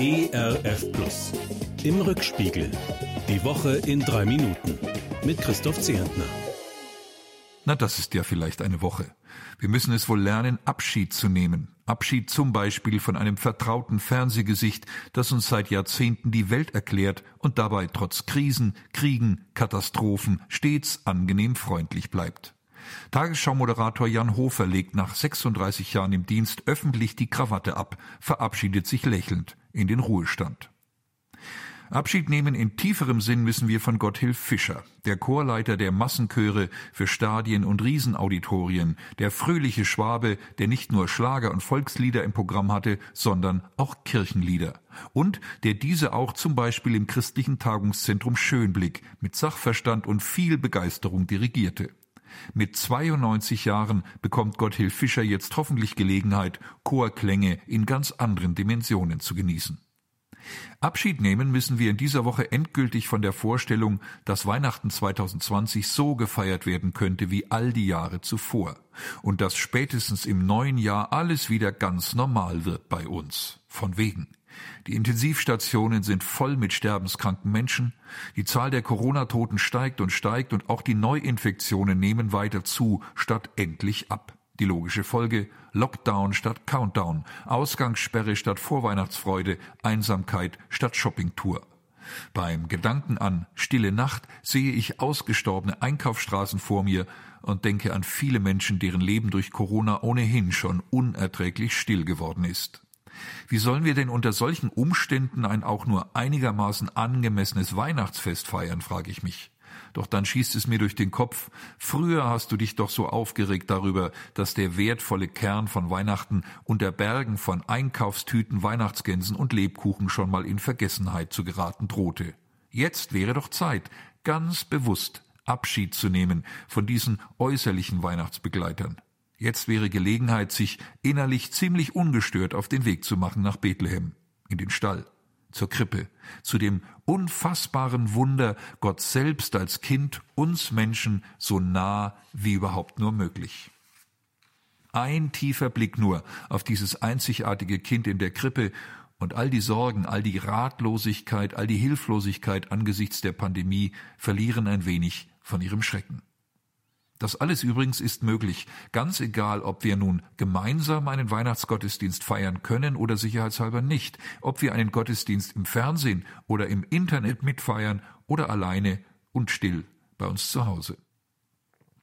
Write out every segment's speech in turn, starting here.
ERF Plus. Im Rückspiegel. Die Woche in drei Minuten. Mit Christoph Zehentner. Na, das ist ja vielleicht eine Woche. Wir müssen es wohl lernen, Abschied zu nehmen. Abschied zum Beispiel von einem vertrauten Fernsehgesicht, das uns seit Jahrzehnten die Welt erklärt und dabei trotz Krisen, Kriegen, Katastrophen stets angenehm freundlich bleibt. Tagesschau-Moderator Jan Hofer legt nach 36 Jahren im Dienst öffentlich die Krawatte ab, verabschiedet sich lächelnd in den Ruhestand. Abschied nehmen in tieferem Sinn müssen wir von Gotthilf Fischer, der Chorleiter der Massenchöre für Stadien und Riesenauditorien, der fröhliche Schwabe, der nicht nur Schlager und Volkslieder im Programm hatte, sondern auch Kirchenlieder. Und der diese auch zum Beispiel im christlichen Tagungszentrum Schönblick mit Sachverstand und viel Begeisterung dirigierte. Mit 92 Jahren bekommt Gotthilf Fischer jetzt hoffentlich Gelegenheit, Chorklänge in ganz anderen Dimensionen zu genießen. Abschied nehmen müssen wir in dieser Woche endgültig von der Vorstellung, dass Weihnachten 2020 so gefeiert werden könnte wie all die Jahre zuvor und dass spätestens im neuen Jahr alles wieder ganz normal wird bei uns. Von wegen. Die Intensivstationen sind voll mit sterbenskranken Menschen, die Zahl der Corona-Toten steigt und steigt und auch die Neuinfektionen nehmen weiter zu, statt endlich ab. Die logische Folge Lockdown statt Countdown, Ausgangssperre statt Vorweihnachtsfreude, Einsamkeit statt Shoppingtour. Beim Gedanken an stille Nacht sehe ich ausgestorbene Einkaufsstraßen vor mir und denke an viele Menschen, deren Leben durch Corona ohnehin schon unerträglich still geworden ist. Wie sollen wir denn unter solchen Umständen ein auch nur einigermaßen angemessenes Weihnachtsfest feiern, frage ich mich. Doch dann schießt es mir durch den Kopf, früher hast du dich doch so aufgeregt darüber, dass der wertvolle Kern von Weihnachten unter Bergen von Einkaufstüten, Weihnachtsgänsen und Lebkuchen schon mal in Vergessenheit zu geraten drohte. Jetzt wäre doch Zeit, ganz bewusst Abschied zu nehmen von diesen äußerlichen Weihnachtsbegleitern. Jetzt wäre Gelegenheit, sich innerlich ziemlich ungestört auf den Weg zu machen nach Bethlehem, in den Stall zur Krippe, zu dem unfassbaren Wunder, Gott selbst als Kind uns Menschen so nah wie überhaupt nur möglich. Ein tiefer Blick nur auf dieses einzigartige Kind in der Krippe und all die Sorgen, all die Ratlosigkeit, all die Hilflosigkeit angesichts der Pandemie verlieren ein wenig von ihrem Schrecken. Das alles übrigens ist möglich, ganz egal, ob wir nun gemeinsam einen Weihnachtsgottesdienst feiern können oder sicherheitshalber nicht, ob wir einen Gottesdienst im Fernsehen oder im Internet mitfeiern oder alleine und still bei uns zu Hause.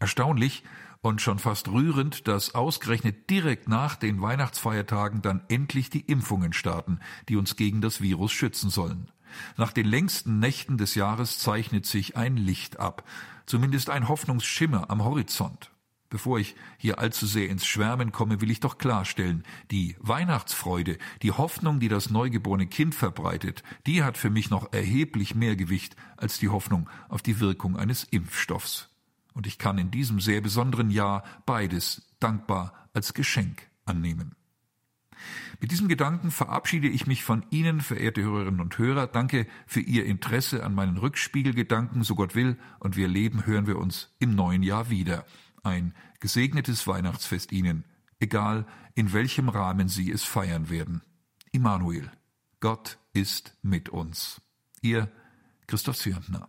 Erstaunlich und schon fast rührend, dass ausgerechnet direkt nach den Weihnachtsfeiertagen dann endlich die Impfungen starten, die uns gegen das Virus schützen sollen. Nach den längsten Nächten des Jahres zeichnet sich ein Licht ab, zumindest ein Hoffnungsschimmer am Horizont. Bevor ich hier allzu sehr ins Schwärmen komme, will ich doch klarstellen, die Weihnachtsfreude, die Hoffnung, die das neugeborene Kind verbreitet, die hat für mich noch erheblich mehr Gewicht als die Hoffnung auf die Wirkung eines Impfstoffs. Und ich kann in diesem sehr besonderen Jahr beides dankbar als Geschenk annehmen. Mit diesem Gedanken verabschiede ich mich von Ihnen, verehrte Hörerinnen und Hörer. Danke für Ihr Interesse an meinen Rückspiegelgedanken. So Gott will und wir leben, hören wir uns im neuen Jahr wieder. Ein gesegnetes Weihnachtsfest Ihnen, egal in welchem Rahmen Sie es feiern werden. Immanuel, Gott ist mit uns. Ihr Christoph Zürntner.